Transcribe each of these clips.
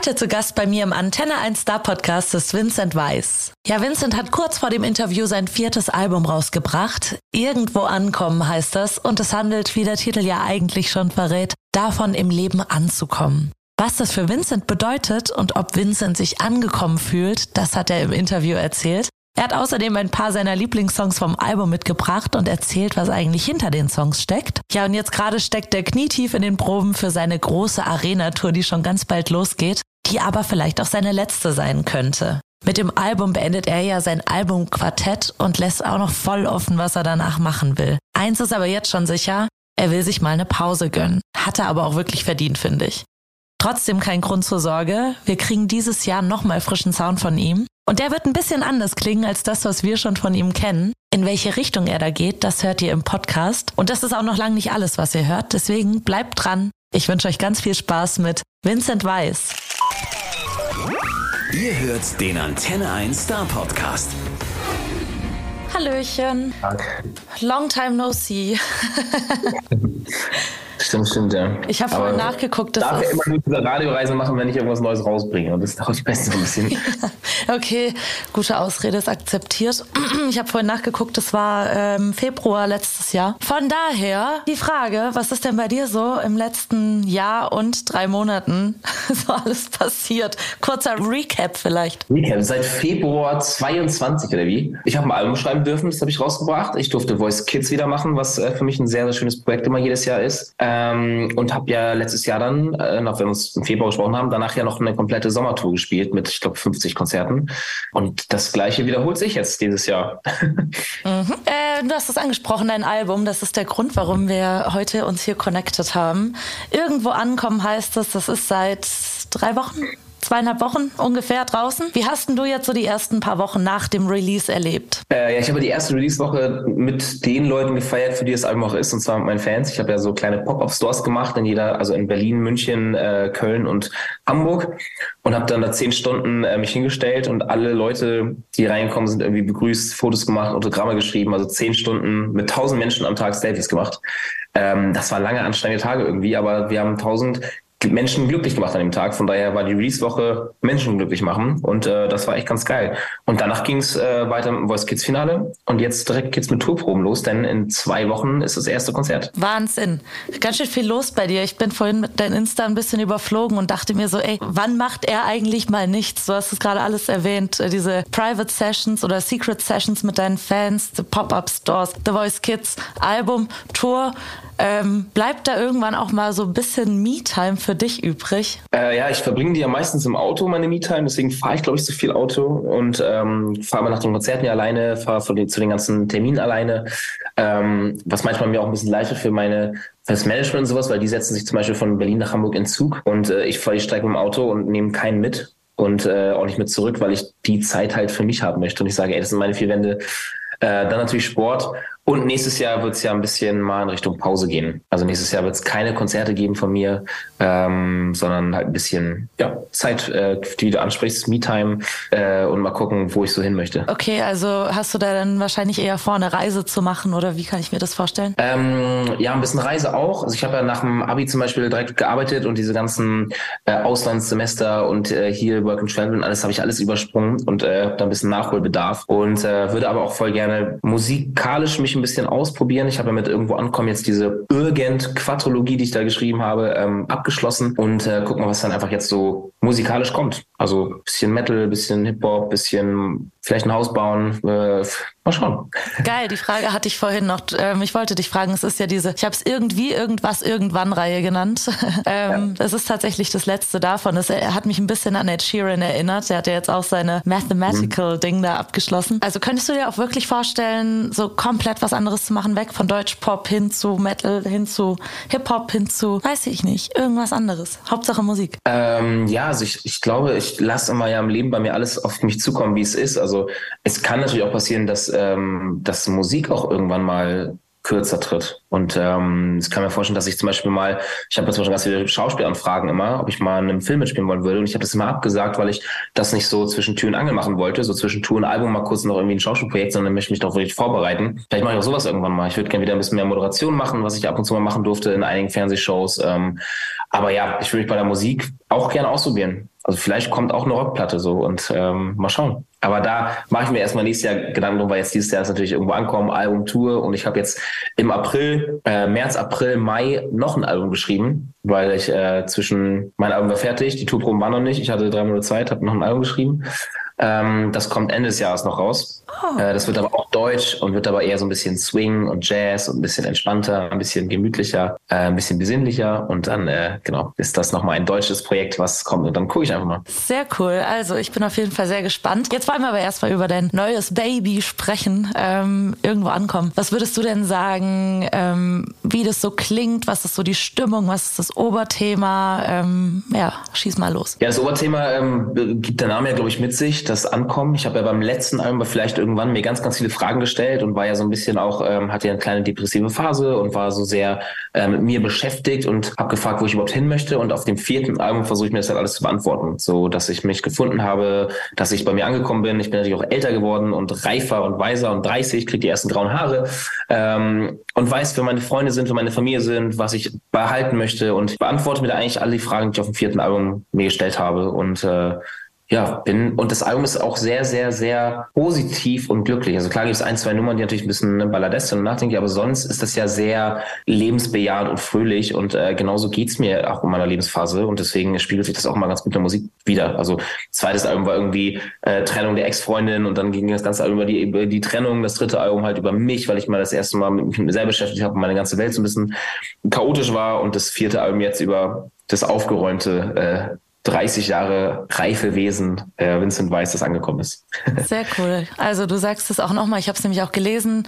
Heute zu Gast bei mir im Antenne 1 Star Podcast ist Vincent Weiss. Ja, Vincent hat kurz vor dem Interview sein viertes Album rausgebracht. Irgendwo ankommen heißt das und es handelt, wie der Titel ja eigentlich schon verrät, davon im Leben anzukommen. Was das für Vincent bedeutet und ob Vincent sich angekommen fühlt, das hat er im Interview erzählt. Er hat außerdem ein paar seiner Lieblingssongs vom Album mitgebracht und erzählt, was eigentlich hinter den Songs steckt. Ja, und jetzt gerade steckt er knietief in den Proben für seine große Arena-Tour, die schon ganz bald losgeht, die aber vielleicht auch seine letzte sein könnte. Mit dem Album beendet er ja sein Albumquartett und lässt auch noch voll offen, was er danach machen will. Eins ist aber jetzt schon sicher, er will sich mal eine Pause gönnen. Hat er aber auch wirklich verdient, finde ich. Trotzdem kein Grund zur Sorge. Wir kriegen dieses Jahr nochmal frischen Sound von ihm. Und der wird ein bisschen anders klingen als das, was wir schon von ihm kennen. In welche Richtung er da geht, das hört ihr im Podcast. Und das ist auch noch lange nicht alles, was ihr hört. Deswegen bleibt dran. Ich wünsche euch ganz viel Spaß mit Vincent Weiss. Ihr hört den Antenne 1 Star Podcast. Hallöchen. Tag. Long time no see. Stimmt, stimmt, ja. Ich habe vorhin nachgeguckt. Das darf ja immer nur diese Radioreise machen, wenn ich irgendwas Neues rausbringe. Und das dauert meistens so ein bisschen. okay, gute Ausrede ist akzeptiert. Ich habe vorhin nachgeguckt, das war ähm, Februar letztes Jahr. Von daher die Frage, was ist denn bei dir so im letzten Jahr und drei Monaten so alles passiert? Kurzer Recap vielleicht. Recap, seit Februar 22 oder wie? Ich habe ein Album schreiben dürfen, das habe ich rausgebracht. Ich durfte Voice Kids wieder machen, was äh, für mich ein sehr, sehr schönes Projekt immer jedes Jahr ist. Ähm, und habe ja letztes Jahr dann, äh, noch wenn wir uns im Februar gesprochen haben, danach ja noch eine komplette Sommertour gespielt mit, ich glaube, 50 Konzerten. Und das gleiche wiederholt sich jetzt dieses Jahr. Mhm. Äh, du hast es angesprochen, dein Album. Das ist der Grund, warum wir heute uns hier connected haben. Irgendwo ankommen heißt es, das ist seit drei Wochen, zweieinhalb Wochen ungefähr draußen. Wie hast denn du jetzt so die ersten paar Wochen nach dem Release erlebt? Äh, ja, ich habe die erste Release-Woche mit den Leuten gefeiert, für die das Album auch ist, und zwar mit meinen Fans. Ich habe ja so kleine Pop-Up-Stores gemacht in jeder, also in Berlin, München, äh, Köln und Hamburg und habe dann da zehn Stunden äh, mich hingestellt und alle Leute, die reinkommen, sind irgendwie begrüßt, Fotos gemacht, Autogramme geschrieben, also zehn Stunden mit tausend Menschen am Tag Selfies gemacht. Ähm, das waren lange anstrengende Tage irgendwie, aber wir haben tausend Menschen glücklich gemacht an dem Tag. Von daher war die Release-Woche Menschen glücklich machen und äh, das war echt ganz geil. Und danach ging es äh, weiter dem Voice Kids Finale und jetzt direkt geht's mit Tourproben los, denn in zwei Wochen ist das erste Konzert. Wahnsinn. Ganz schön viel los bei dir. Ich bin vorhin mit dein Insta ein bisschen überflogen und dachte mir so, ey, wann macht er eigentlich mal nichts? Du hast es gerade alles erwähnt. äh, Diese Private Sessions oder Secret Sessions mit deinen Fans, the Pop-Up Stores, The Voice Kids, Album, Tour. Ähm, bleibt da irgendwann auch mal so ein bisschen Me-Time für dich übrig? Äh, ja, ich verbringe die ja meistens im Auto, meine Me-Time, deswegen fahre ich, glaube ich, so viel Auto und ähm, fahre mal nach den Konzerten ja alleine, fahre zu den, ganzen Terminen alleine, ähm, was manchmal mir auch ein bisschen wird für meine für das Management und sowas, weil die setzen sich zum Beispiel von Berlin nach Hamburg in Zug und äh, ich fahre die Strecke mit dem Auto und nehme keinen mit und äh, auch nicht mit zurück, weil ich die Zeit halt für mich haben möchte und ich sage, ey, das sind meine vier Wände. Äh, dann natürlich Sport und nächstes Jahr wird es ja ein bisschen mal in Richtung Pause gehen. Also nächstes Jahr wird es keine Konzerte geben von mir, ähm, sondern halt ein bisschen ja, Zeit, äh, die du ansprichst, Me-Time äh, und mal gucken, wo ich so hin möchte. Okay, also hast du da dann wahrscheinlich eher vor, eine Reise zu machen oder wie kann ich mir das vorstellen? Ähm, ja, ein bisschen Reise auch. Also ich habe ja nach dem Abi zum Beispiel direkt gearbeitet und diese ganzen äh, Auslandssemester und äh, hier Work and Travel und alles habe ich alles übersprungen und äh, habe da ein bisschen Nachholbedarf und äh, würde aber auch voll gerne musikalisch mich ein bisschen ausprobieren. Ich habe ja mit irgendwo ankommen jetzt diese Irgend-Quadrologie, die ich da geschrieben habe, ähm, abgeschlossen und äh, gucken mal, was dann einfach jetzt so musikalisch kommt. Also bisschen Metal, bisschen Hip-Hop, bisschen vielleicht ein Haus bauen. Äh, mal schauen. Geil, die Frage hatte ich vorhin noch. Ähm, ich wollte dich fragen, es ist ja diese, ich habe es irgendwie, irgendwas, irgendwann Reihe genannt. ähm, Das ist tatsächlich das letzte davon. Es er hat mich ein bisschen an Ed Sheeran erinnert. Der hat ja jetzt auch seine Mathematical-Ding da abgeschlossen. Also könntest du dir auch wirklich vorstellen, so komplett was anderes zu machen, weg von Deutsch-Pop hin zu Metal, hin zu Hip-Hop, hin zu, weiß ich nicht, irgendwas anderes. Hauptsache Musik. Ähm, ja, also ich, ich glaube, ich lasse immer ja im Leben bei mir alles auf mich zukommen, wie es ist. Also es kann natürlich auch passieren, dass, ähm, dass Musik auch irgendwann mal kürzer tritt. Und ähm, ich kann mir vorstellen, dass ich zum Beispiel mal, ich habe zum Beispiel ganz viele Schauspielanfragen immer, ob ich mal in einem Film mitspielen wollen würde. Und ich habe das immer abgesagt, weil ich das nicht so zwischen Tür und Angel machen wollte, so zwischen Tour und Album mal kurz noch irgendwie ein Schauspielprojekt, sondern möchte mich doch wirklich vorbereiten. Vielleicht mache ich auch sowas irgendwann mal. Ich würde gerne wieder ein bisschen mehr Moderation machen, was ich ab und zu mal machen durfte in einigen Fernsehshows. Ähm, aber ja, ich würde mich bei der Musik auch gerne ausprobieren. Also vielleicht kommt auch eine Rockplatte so und ähm, mal schauen. Aber da mache ich mir erstmal nächstes Jahr Gedanken drum, weil jetzt dieses Jahr ist natürlich irgendwo ankommen, Album, Tour und ich habe jetzt im April, äh, März, April, Mai noch ein Album geschrieben, weil ich äh, zwischen, mein Album war fertig, die Tourproben waren noch nicht, ich hatte drei Monate Zeit, habe noch ein Album geschrieben. Ähm, das kommt Ende des Jahres noch raus. Oh. Äh, das wird aber auch deutsch und wird aber eher so ein bisschen Swing und Jazz und ein bisschen entspannter, ein bisschen gemütlicher, äh, ein bisschen besinnlicher. Und dann, äh, genau, ist das nochmal ein deutsches Projekt, was kommt. Und dann gucke ich einfach mal. Sehr cool. Also ich bin auf jeden Fall sehr gespannt. Jetzt wollen wir aber erstmal über dein neues Baby sprechen, ähm, irgendwo ankommen. Was würdest du denn sagen, ähm, wie das so klingt? Was ist so die Stimmung? Was ist das Oberthema? Ähm, ja, schieß mal los. Ja, das Oberthema ähm, gibt der Name ja, glaube ich, mit sich, das Ankommen. Ich habe ja beim letzten Album vielleicht irgendwann mir ganz, ganz viele Fragen gestellt und war ja so ein bisschen auch, ähm, hatte ja eine kleine depressive Phase und war so sehr äh, mit mir beschäftigt und habe gefragt, wo ich überhaupt hin möchte. Und auf dem vierten Album versuche ich mir das halt alles zu beantworten. So, dass ich mich gefunden habe, dass ich bei mir angekommen bin. Ich bin natürlich auch älter geworden und reifer und weiser und 30, kriege die ersten grauen Haare ähm, und weiß, wer meine Freunde sind, wer meine Familie sind, was ich behalten möchte und beantworte mir da eigentlich alle die Fragen, die ich auf dem vierten Album mir gestellt habe. Und äh, ja, bin, und das Album ist auch sehr, sehr, sehr positiv und glücklich. Also klar gibt es ein, zwei Nummern, die natürlich ein bisschen ne, Balladeste und nachdenklich, aber sonst ist das ja sehr lebensbejahend und fröhlich und äh, genauso geht's mir auch in meiner Lebensphase und deswegen spiegelt sich das auch mal ganz gut in der Musik wieder. Also zweites Album war irgendwie äh, Trennung der Ex-Freundin und dann ging das ganze Album über die, über die Trennung, das dritte Album halt über mich, weil ich mal das erste Mal mit mir selber beschäftigt habe und meine ganze Welt so ein bisschen chaotisch war und das vierte Album jetzt über das aufgeräumte äh, 30 Jahre reife Wesen äh, Vincent Weiss das angekommen ist. Sehr cool. Also du sagst es auch nochmal, ich habe es nämlich auch gelesen,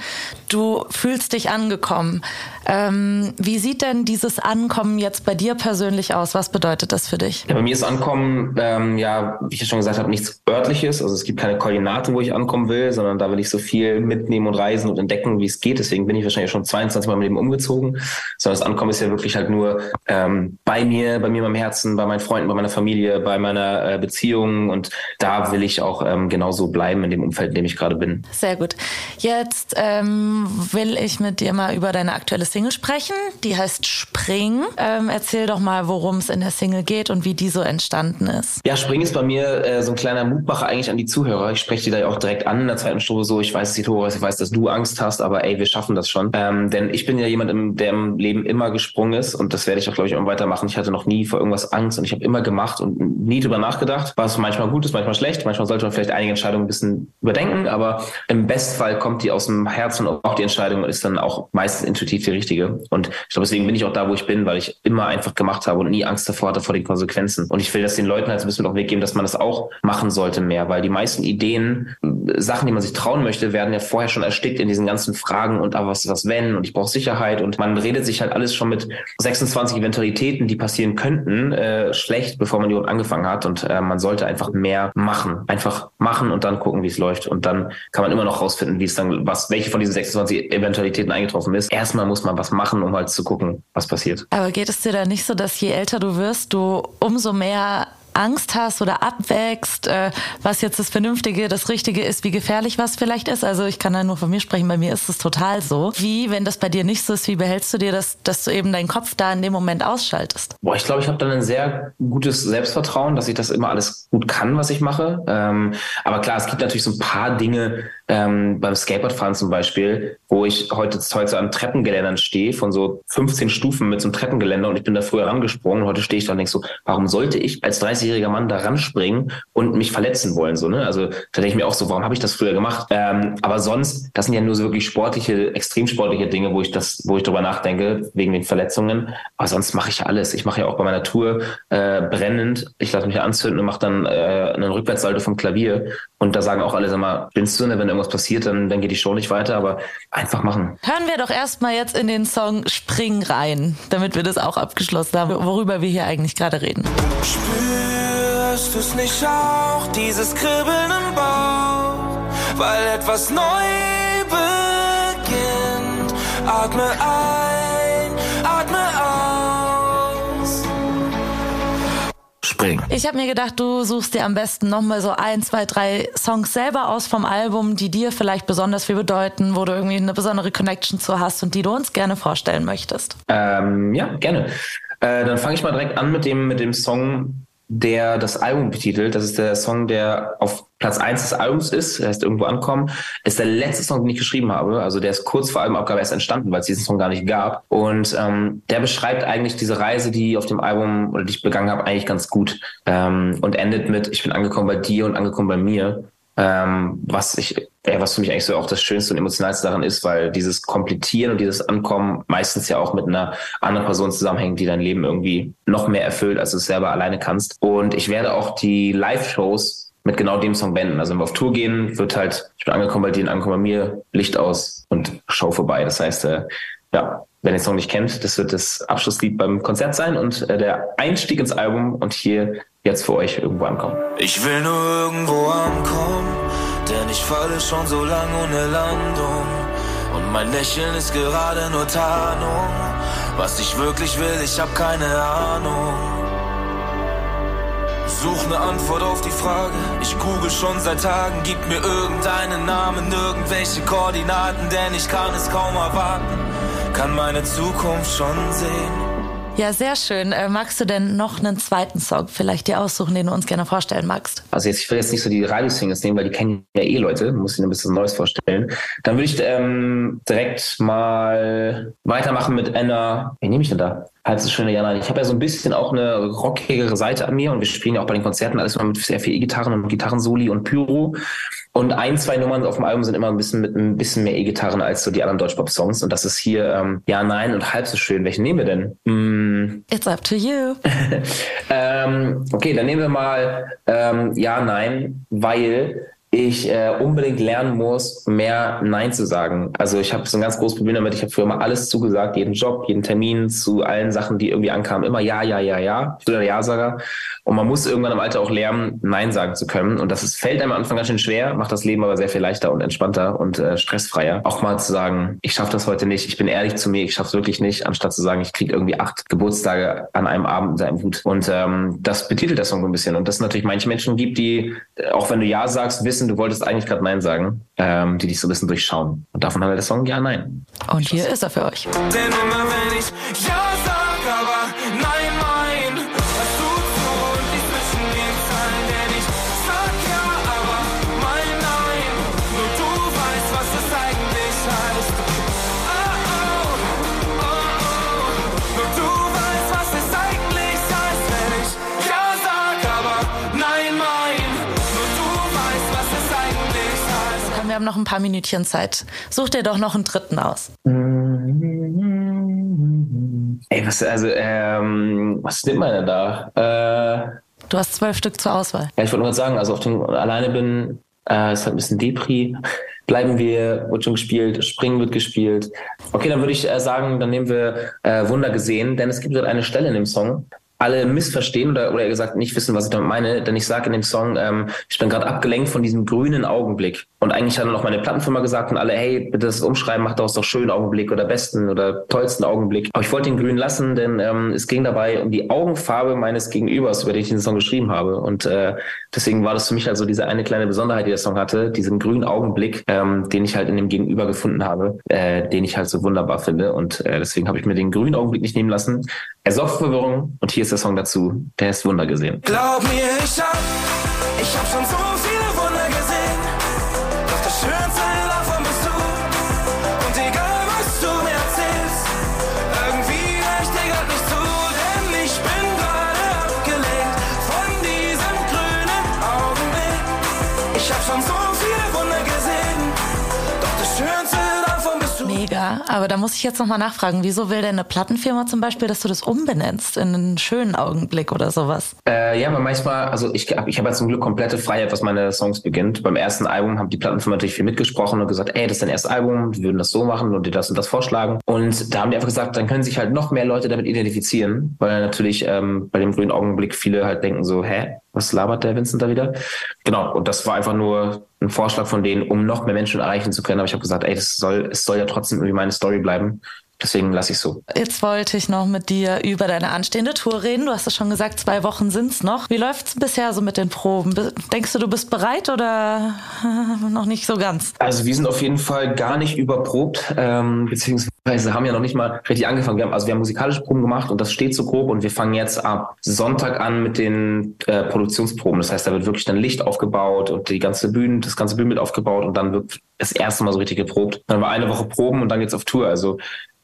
du fühlst dich angekommen. Ähm, wie sieht denn dieses Ankommen jetzt bei dir persönlich aus? Was bedeutet das für dich? Ja, bei mir ist Ankommen, ähm, ja, wie ich ja schon gesagt habe, nichts örtliches. Also es gibt keine Koordinaten, wo ich ankommen will, sondern da will ich so viel mitnehmen und reisen und entdecken, wie es geht. Deswegen bin ich wahrscheinlich schon 22 Mal mit dem umgezogen. Sondern das Ankommen ist ja wirklich halt nur ähm, bei mir, bei mir, meinem Herzen, bei meinen Freunden, bei meiner Familie Familie, bei meiner äh, Beziehung und da will ich auch ähm, genauso bleiben in dem Umfeld, in dem ich gerade bin. Sehr gut. Jetzt ähm, will ich mit dir mal über deine aktuelle Single sprechen. Die heißt Spring. Ähm, erzähl doch mal, worum es in der Single geht und wie die so entstanden ist. Ja, Spring ist bei mir äh, so ein kleiner Mutmacher eigentlich an die Zuhörer. Ich spreche dir da ja auch direkt an in der zweiten Strophe so. Ich weiß, die Tore, ich weiß, dass du Angst hast, aber ey, wir schaffen das schon. Ähm, denn ich bin ja jemand, der im Leben immer gesprungen ist und das werde ich auch, glaube ich, immer weitermachen. Ich hatte noch nie vor irgendwas Angst und ich habe immer gemacht gemacht und nie drüber nachgedacht, was manchmal gut ist, manchmal schlecht. Manchmal sollte man vielleicht einige Entscheidungen ein bisschen überdenken, aber im Bestfall kommt die aus dem Herzen und auch die Entscheidung ist dann auch meistens intuitiv die richtige. Und ich glaube, deswegen bin ich auch da, wo ich bin, weil ich immer einfach gemacht habe und nie Angst davor hatte vor den Konsequenzen. Und ich will das den Leuten halt ein bisschen auf den Weg geben, dass man das auch machen sollte mehr, weil die meisten Ideen, Sachen, die man sich trauen möchte, werden ja vorher schon erstickt in diesen ganzen Fragen und aber was, was wenn und ich brauche Sicherheit und man redet sich halt alles schon mit 26 Eventualitäten, die passieren könnten, äh, schlecht, bevor man überhaupt angefangen hat. Und äh, man sollte einfach mehr machen. Einfach machen und dann gucken, wie es läuft. Und dann kann man immer noch rausfinden, wie es dann, was, welche von diesen 26 Eventualitäten eingetroffen ist. Erstmal muss man was machen, um halt zu gucken, was passiert. Aber geht es dir da nicht so, dass je älter du wirst, du umso mehr Angst hast oder abwägst, äh, was jetzt das Vernünftige, das Richtige ist, wie gefährlich was vielleicht ist. Also ich kann da nur von mir sprechen, bei mir ist es total so. Wie, wenn das bei dir nicht so ist, wie behältst du dir das, dass du eben deinen Kopf da in dem Moment ausschaltest? Boah, ich glaube, ich habe dann ein sehr gutes Selbstvertrauen, dass ich das immer alles gut kann, was ich mache. Ähm, aber klar, es gibt natürlich so ein paar Dinge, ähm, beim Skateboardfahren zum Beispiel, wo ich heute, heute an Treppengeländern stehe, von so 15 Stufen mit so einem Treppengeländer und ich bin da früher rangesprungen und heute stehe ich da und denke so, warum sollte ich als 30-jähriger Mann da ranspringen und mich verletzen wollen? So, ne? Also da denke ich mir auch so, warum habe ich das früher gemacht? Ähm, aber sonst, das sind ja nur so wirklich sportliche, extrem sportliche Dinge, wo ich das, wo ich drüber nachdenke, wegen den Verletzungen. Aber sonst mache ich ja alles. Ich mache ja auch bei meiner Tour äh, brennend, ich lasse mich anzünden und mache dann äh, einen Rückwärtssalto vom Klavier. Und da sagen auch alle, sag mal, spinnst du, ne, wenn irgendwas passiert, dann, dann geht die Show nicht weiter, aber einfach machen. Hören wir doch erstmal jetzt in den Song Spring rein, damit wir das auch abgeschlossen haben, worüber wir hier eigentlich gerade reden. Spürst du es nicht auch, dieses Kribbeln im Bauch, weil etwas neu beginnt? Atme ein, Spring. Ich habe mir gedacht, du suchst dir am besten nochmal so ein, zwei, drei Songs selber aus vom Album, die dir vielleicht besonders viel bedeuten, wo du irgendwie eine besondere Connection zu hast und die du uns gerne vorstellen möchtest. Ähm, ja, gerne. Äh, dann fange ich mal direkt an mit dem, mit dem Song, der das Album betitelt. Das ist der Song, der auf Platz 1 des Albums ist, er heißt Irgendwo ankommen. Ist der letzte Song, den ich geschrieben habe. Also der ist kurz vor Albumabgabe erst entstanden, weil es diesen Song gar nicht gab. Und ähm, der beschreibt eigentlich diese Reise, die auf dem Album oder die ich begangen habe, eigentlich ganz gut. Ähm, und endet mit, ich bin angekommen bei dir und angekommen bei mir. Ähm, was ich, äh, was für mich eigentlich so auch das Schönste und Emotionalste daran ist, weil dieses Komplettieren und dieses Ankommen meistens ja auch mit einer anderen Person zusammenhängt, die dein Leben irgendwie noch mehr erfüllt, als du es selber alleine kannst. Und ich werde auch die Live-Shows mit genau dem Song wenden. Also wenn wir auf Tour gehen, wird halt, ich bin angekommen bei und angekommen bei mir, Licht aus und Show vorbei. Das heißt, äh, ja, wenn ihr den Song nicht kennt, das wird das Abschlusslied beim Konzert sein und äh, der Einstieg ins Album und hier jetzt für euch irgendwo ankommen. Ich will nur irgendwo ankommen, denn ich falle schon so lang ohne Landung. Und mein Lächeln ist gerade nur Tarnung. Was ich wirklich will, ich hab keine Ahnung. Such ne Antwort auf die Frage. Ich google schon seit Tagen, gib mir irgendeinen Namen, irgendwelche Koordinaten, denn ich kann es kaum erwarten. Kann meine Zukunft schon sehen. Ja, sehr schön. Äh, magst du denn noch einen zweiten Song vielleicht dir aussuchen, den du uns gerne vorstellen magst? Also jetzt, ich will jetzt nicht so die Radio-Singles nehmen, weil die kennen ja eh Leute, muss ich ein bisschen Neues vorstellen. Dann würde ich ähm, direkt mal weitermachen mit einer, wie nehme ich denn da? Halb so schöne Ja, nein. Ich habe ja so ein bisschen auch eine rockigere Seite an mir und wir spielen ja auch bei den Konzerten alles mal mit sehr viel E-Gitarren und Gitarrensoli und Pyro. Und ein, zwei Nummern auf dem Album sind immer ein bisschen mit ein bisschen mehr E-Gitarren als so die anderen Deutschpop-Songs. Und das ist hier ähm, Ja, Nein und halb so schön. Welchen nehmen wir denn? Mm. It's up to you. ähm, okay, dann nehmen wir mal ähm, Ja, Nein, weil ich äh, unbedingt lernen muss, mehr Nein zu sagen. Also ich habe so ein ganz großes Problem damit. Ich habe früher immer alles zugesagt, jeden Job, jeden Termin, zu allen Sachen, die irgendwie ankamen. Immer ja, ja, ja, ja. Ich bin der Ja-Sager. Und man muss irgendwann im Alter auch lernen, Nein sagen zu können. Und das ist, fällt einem am Anfang ganz schön schwer, macht das Leben aber sehr viel leichter und entspannter und äh, stressfreier. Auch mal zu sagen, ich schaffe das heute nicht, ich bin ehrlich zu mir, ich schaffe es wirklich nicht, anstatt zu sagen, ich kriege irgendwie acht Geburtstage an einem Abend in seinem Hut. Und ähm, das betitelt das so ein bisschen. Und das natürlich manche Menschen gibt, die, äh, auch wenn du Ja sagst, wissen, wissen, du wolltest eigentlich gerade Nein sagen, ähm, die dich so ein bisschen durchschauen. Und davon haben wir der Song Ja, Nein. Und hier ist er für euch. Denn immer wenn ich Ja wir haben noch ein paar Minütchen Zeit. Such dir doch noch einen dritten aus. Ey, was, also, ähm, was nimmt man denn da? Äh, Du hast zwölf Stück zur Auswahl. ja, ich wollte nur sagen, also auf dem Alleine bin, äh, ist halt ein bisschen Depri. Bleiben wir, wird schon gespielt, Springen wird gespielt. Okay, dann würde ich äh, sagen, dann nehmen wir äh, Wunder gesehen, denn es gibt dort eine Stelle in dem Song, alle missverstehen oder, oder gesagt nicht wissen, was ich damit meine, denn ich sage in dem Song, ähm, ich bin gerade abgelenkt von diesem grünen Augenblick. Und eigentlich hat dann noch meine Plattenfirma gesagt und alle, hey, bitte das umschreiben, macht daraus doch schönen Augenblick oder besten oder tollsten Augenblick. Aber ich wollte den grün lassen, denn ähm, es ging dabei um die Augenfarbe meines Gegenübers, über den ich diesen Song geschrieben habe. Und äh, deswegen war das für mich also diese eine kleine Besonderheit, die der Song hatte, diesen grünen Augenblick, ähm, den ich halt in dem Gegenüber gefunden habe, äh, den ich halt so wunderbar finde. Und äh, deswegen habe ich mir den grünen Augenblick nicht nehmen lassen. Er sorgt Verwirrung und hier ist der Song dazu. Der ist Wunder gesehen. Glaub mir, ich hab, ich hab schon so viele Wunder gesehen. Doch das Schönste davon bist du. Und egal, was du mir erzählst, irgendwie reicht dir grad nicht zu. Denn ich bin gerade abgelenkt von diesem grünen Augenblick. Ich hab schon so Aber da muss ich jetzt nochmal nachfragen, wieso will denn eine Plattenfirma zum Beispiel, dass du das umbenennst in einen schönen Augenblick oder sowas? Äh, ja, aber manchmal, also ich, ich habe ja zum Glück komplette Freiheit, was meine Songs beginnt. Beim ersten Album haben die Plattenfirma natürlich viel mitgesprochen und gesagt, ey, das ist dein erstes Album, wir würden das so machen und dir das und das vorschlagen. Und da haben die einfach gesagt, dann können sich halt noch mehr Leute damit identifizieren, weil natürlich ähm, bei dem grünen Augenblick viele halt denken so, hä, was labert der Vincent da wieder? Genau, und das war einfach nur ein Vorschlag von denen, um noch mehr Menschen erreichen zu können. Aber ich habe gesagt, ey, das soll, es soll ja trotzdem irgendwie meine Story bleiben. Deswegen lasse ich so. Jetzt wollte ich noch mit dir über deine anstehende Tour reden. Du hast es schon gesagt, zwei Wochen sind es noch. Wie läuft es bisher so mit den Proben? Denkst du, du bist bereit oder noch nicht so ganz? Also wir sind auf jeden Fall gar nicht überprobt, ähm, beziehungsweise haben ja noch nicht mal richtig angefangen. Wir haben, also wir haben musikalische Proben gemacht und das steht so grob und wir fangen jetzt ab Sonntag an mit den äh, Produktionsproben. Das heißt, da wird wirklich dann Licht aufgebaut und die ganze Bühne, das ganze Bühnenbild aufgebaut und dann wird das erste Mal so richtig geprobt. Dann war eine Woche Proben und dann geht's auf Tour. Also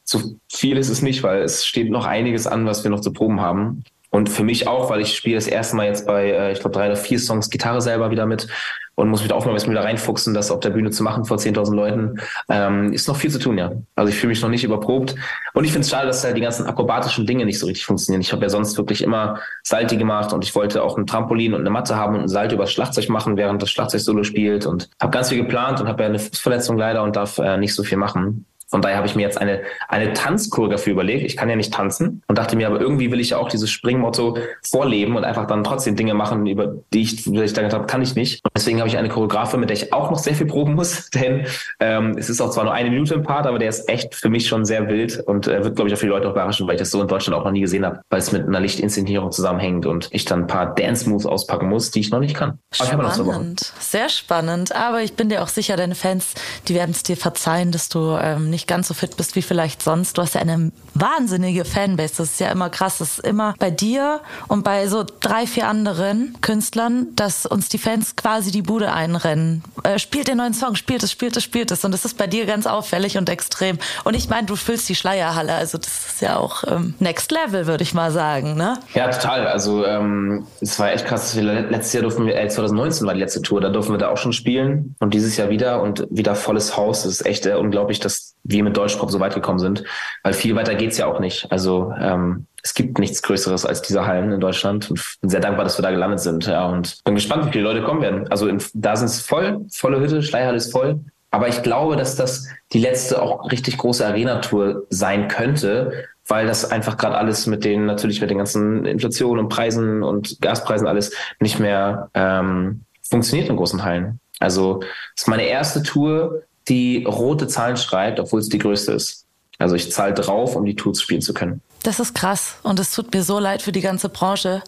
zu viel ist es nicht, weil es steht noch einiges an, was wir noch zu proben haben. Und für mich auch, weil ich spiele das erste Mal jetzt bei, äh, ich glaube, drei oder vier Songs Gitarre selber wieder mit und muss mich auch mal ein bisschen wieder reinfuchsen, das auf der Bühne zu machen vor 10.000 Leuten. Ähm, ist noch viel zu tun, ja. Also ich fühle mich noch nicht überprobt. Und ich finde es schade, dass halt die ganzen akrobatischen Dinge nicht so richtig funktionieren. Ich habe ja sonst wirklich immer Salti gemacht und ich wollte auch ein Trampolin und eine Matte haben und ein Salto über das Schlagzeug machen, während das Schlagzeug solo spielt und habe ganz viel geplant und habe ja eine Fußverletzung leider und darf äh, nicht so viel machen. Von daher habe ich mir jetzt eine, eine Tanzchoreografie überlegt. Ich kann ja nicht tanzen und dachte mir, aber irgendwie will ich ja auch dieses Springmotto vorleben und einfach dann trotzdem Dinge machen, über die ich, die ich gedacht habe, kann ich nicht. Und deswegen habe ich eine Choreografie, mit der ich auch noch sehr viel proben muss, denn ähm, es ist auch zwar nur eine Minute im Part, aber der ist echt für mich schon sehr wild und äh, wird, glaube ich, auch viele Leute auch überraschen, weil ich das so in Deutschland auch noch nie gesehen habe, weil es mit einer Lichtinszenierung zusammenhängt und ich dann ein paar Dance-Moves auspacken muss, die ich noch nicht kann. Spannend, sehr spannend. Aber ich bin dir auch sicher, deine Fans, die werden es dir verzeihen, dass du ähm, nicht nicht ganz so fit bist wie vielleicht sonst. Du hast ja eine wahnsinnige Fanbase. Das ist ja immer krass. Das ist immer bei dir und bei so drei, vier anderen Künstlern, dass uns die Fans quasi die Bude einrennen. Äh, spielt den neuen Song, spielt es, spielt es, spielt es. Und das ist bei dir ganz auffällig und extrem. Und ich meine, du füllst die Schleierhalle. Also das ist ja auch ähm, Next Level, würde ich mal sagen. Ne? Ja, total. Also ähm, es war echt krass. letztes Jahr durften wir, äh, 2019 war die letzte Tour, da durften wir da auch schon spielen. Und dieses Jahr wieder und wieder volles Haus. Das ist echt äh, unglaublich, dass wir mit Deutschpop so weit gekommen sind. Weil viel weiter geht's ja auch nicht. Also ähm, es gibt nichts Größeres als diese Hallen in Deutschland. Und bin sehr dankbar, dass wir da gelandet sind. Ja, und bin gespannt, wie viele Leute kommen werden. Also in, da sind es voll, volle Hütte, Schleierhalle ist voll. Aber ich glaube, dass das die letzte auch richtig große Arena-Tour sein könnte, weil das einfach gerade alles mit den, natürlich mit den ganzen Inflationen und Preisen und Gaspreisen alles nicht mehr ähm, funktioniert in großen Hallen. Also es ist meine erste Tour, die rote Zahlen schreibt, obwohl es die größte ist. Also ich zahle drauf, um die Tools spielen zu können. Das ist krass und es tut mir so leid für die ganze Branche.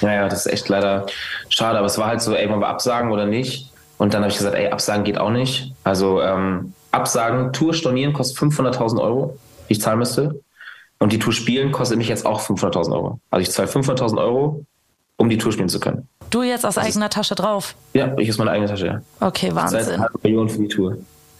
Naja, das ist echt leider schade, aber es war halt so, ey, wollen wir absagen oder nicht? Und dann habe ich gesagt, ey, absagen geht auch nicht. Also ähm, absagen, Tour stornieren kostet 500.000 Euro, die ich zahlen müsste. Und die Tour spielen kostet mich jetzt auch 500.000 Euro. Also ich zahle 500.000 Euro, um die Tour spielen zu können. Du jetzt aus das eigener Tasche drauf? Ja, ich aus meiner eigenen Tasche, ja. Okay, Wahnsinn. Das heißt, eine halbe Million für die Tour.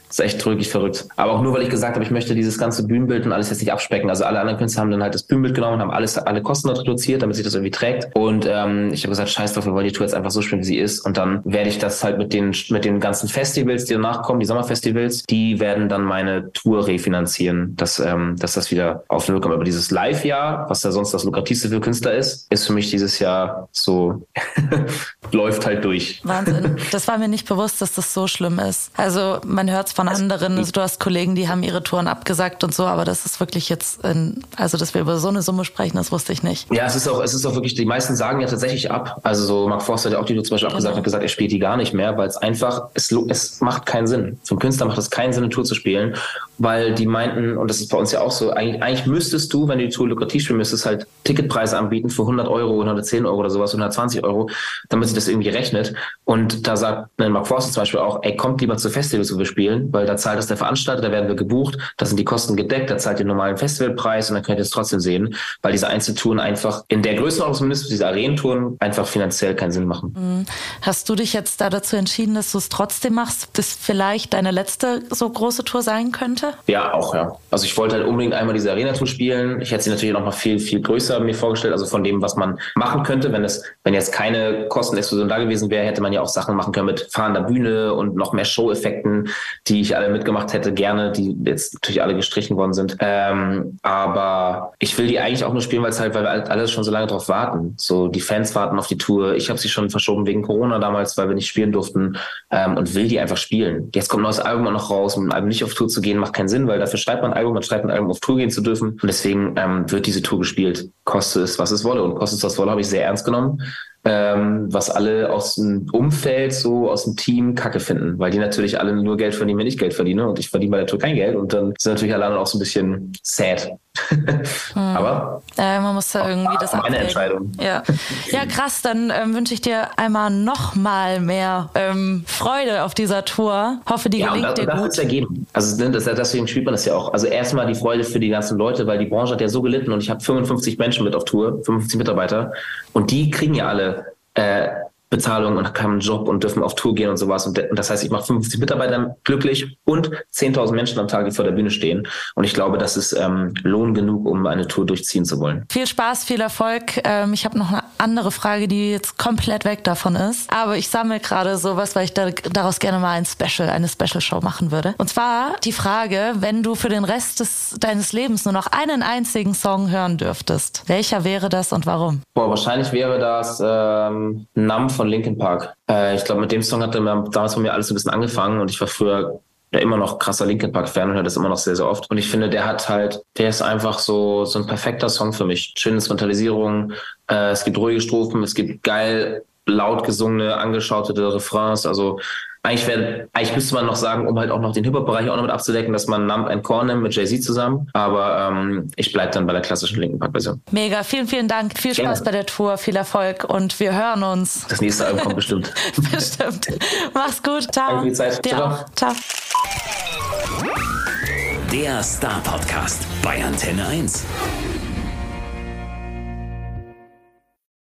Das ist echt wirklich verrückt. Aber auch nur, weil ich gesagt habe, ich möchte dieses ganze Bühnenbild und alles jetzt nicht abspecken. Also alle anderen Künstler haben dann halt das Bühnenbild genommen, haben alles, alle Kosten dort reduziert, damit sich das irgendwie trägt. Und ähm, ich habe gesagt, scheiß drauf, wir wollen die Tour jetzt einfach so spielen, wie sie ist. Und dann werde ich das halt mit den, mit den ganzen Festivals, die danach kommen, die Sommerfestivals, die werden dann meine Tour refinanzieren, dass, ähm, dass das wieder auf Null kommt. Aber dieses Live-Jahr, was ja sonst das lukrativste für Künstler ist, ist für mich dieses Jahr so, läuft halt durch. Wahnsinn. Das war mir nicht bewusst, dass das so schlimm ist. Also man hört von anderen, also du hast Kollegen, die haben ihre Touren abgesagt und so, aber das ist wirklich jetzt, in, also dass wir über so eine Summe sprechen, das wusste ich nicht. Ja, es ist auch, es ist auch wirklich, die meisten sagen ja tatsächlich ab. Also so Mark Forster, der auch die Tour zum Beispiel genau. abgesagt hat, gesagt, er spielt die gar nicht mehr, weil es einfach, es, es macht keinen Sinn. Für einen Künstler macht es keinen Sinn, eine Tour zu spielen, weil die meinten, und das ist bei uns ja auch so, eigentlich, eigentlich müsstest du, wenn du die Tour lukrativ spielen müsstest, halt Ticketpreise anbieten für 100 Euro, 110 Euro oder sowas, 120 Euro, damit sich das irgendwie rechnet. Und da sagt Mark Forster zum Beispiel auch, ey, kommt lieber zu Festivals, wo wir spielen, weil da zahlt das der Veranstalter, da werden wir gebucht, da sind die Kosten gedeckt, da zahlt ihr normalen Festivalpreis und dann könnt ihr es trotzdem sehen, weil diese Einzeltouren einfach in der Größenordnung zumindest, diese Arenentouren einfach finanziell keinen Sinn machen. Mhm. Hast du dich jetzt da dazu entschieden, dass du es trotzdem machst, dass vielleicht deine letzte so große Tour sein könnte? Ja, auch, ja. Also ich wollte halt unbedingt einmal diese Arena-Tour spielen. Ich hätte sie natürlich noch mal viel, viel größer mir vorgestellt, also von dem, was man machen könnte. Wenn es, wenn jetzt keine Kostenexplosion da gewesen wäre, hätte man ja auch Sachen machen können mit fahrender Bühne und noch mehr Show-Effekten, die ich alle mitgemacht hätte, gerne, die jetzt natürlich alle gestrichen worden sind. Ähm, aber ich will die eigentlich auch nur spielen, weil es halt, weil wir alle schon so lange drauf warten. So, die Fans warten auf die Tour. Ich habe sie schon verschoben wegen Corona damals, weil wir nicht spielen durften ähm, und will die einfach spielen. Jetzt kommt ein neues Album noch raus. Mit einem Album nicht auf Tour zu gehen, macht keinen Sinn, weil dafür schreibt man ein Album, man schreibt ein Album, auf Tour gehen zu dürfen. Und deswegen ähm, wird diese Tour gespielt, koste es, was es wolle. Und koste es, was wolle, habe ich sehr ernst genommen ähm, was alle aus dem Umfeld, so aus dem Team Kacke finden, weil die natürlich alle nur Geld verdienen, wenn ich Geld verdiene und ich verdiene bei der Tour kein Geld und dann sind natürlich alle anderen auch so ein bisschen sad. Aber äh, man muss da irgendwie das meine abwägen. Entscheidung. Ja, ja krass. Dann ähm, wünsche ich dir einmal noch mal mehr ähm, Freude auf dieser Tour. Hoffe, die Ja, und gelingt das, dir das gut. ist ergeben. Also ne, das, deswegen spielt man das ja auch. Also erstmal die Freude für die ganzen Leute, weil die Branche hat ja so gelitten und ich habe 55 Menschen mit auf Tour, 55 Mitarbeiter und die kriegen ja alle äh, Bezahlung und haben einen Job und dürfen auf Tour gehen und sowas. Und, das heißt, ich mache 55 Mitarbeiter glücklich und 10.000 Menschen am Tag, die vor der Bühne stehen. Und ich glaube, das ist ähm, Lohn genug, um eine Tour durchziehen zu wollen. Viel Spaß, viel Erfolg. Ähm, ich habe noch eine andere Frage, die jetzt komplett weg davon ist. Aber ich sammle gerade sowas, weil ich da, daraus gerne mal ein Special, eine Special-Show machen würde. Und zwar die Frage, wenn du für den Rest des, deines Lebens nur noch einen einzigen Song hören dürftest, welcher wäre das und warum? Boah, wahrscheinlich wäre das ähm, Numb von Linkin Park. Äh, ich glaube, mit dem Song hatte man damals bei mir alles ein bisschen angefangen und ich war früher ja immer noch krasser Linkin Park Fan und höre das immer noch sehr, sehr oft. Und ich finde, der hat halt, der ist einfach so, so ein perfekter Song für mich. Schöne Instrumentalisierung, äh, es gibt ruhige Strophen, es gibt geil laut gesungene, angeschautete Refrains. Also eigentlich wäre, eigentlich müsste man noch sagen, um halt auch noch den Hip-Hop-Bereich auch noch mit abzudecken, dass man Numb and Core nimmt mit Jay-Z zusammen. Aber ähm, ich bleib dann bei der klassischen Linkin Park-Version. Mega, vielen, vielen Dank. Viel Spaß Gerne. bei der Tour, viel Erfolg und wir hören uns. Das nächste Album kommt bestimmt. Bestimmt. Mach's gut. Ciao. Danke für die Zeit. Dir Ciao. auch. Ciao. Der Star Podcast bei Antenne 1.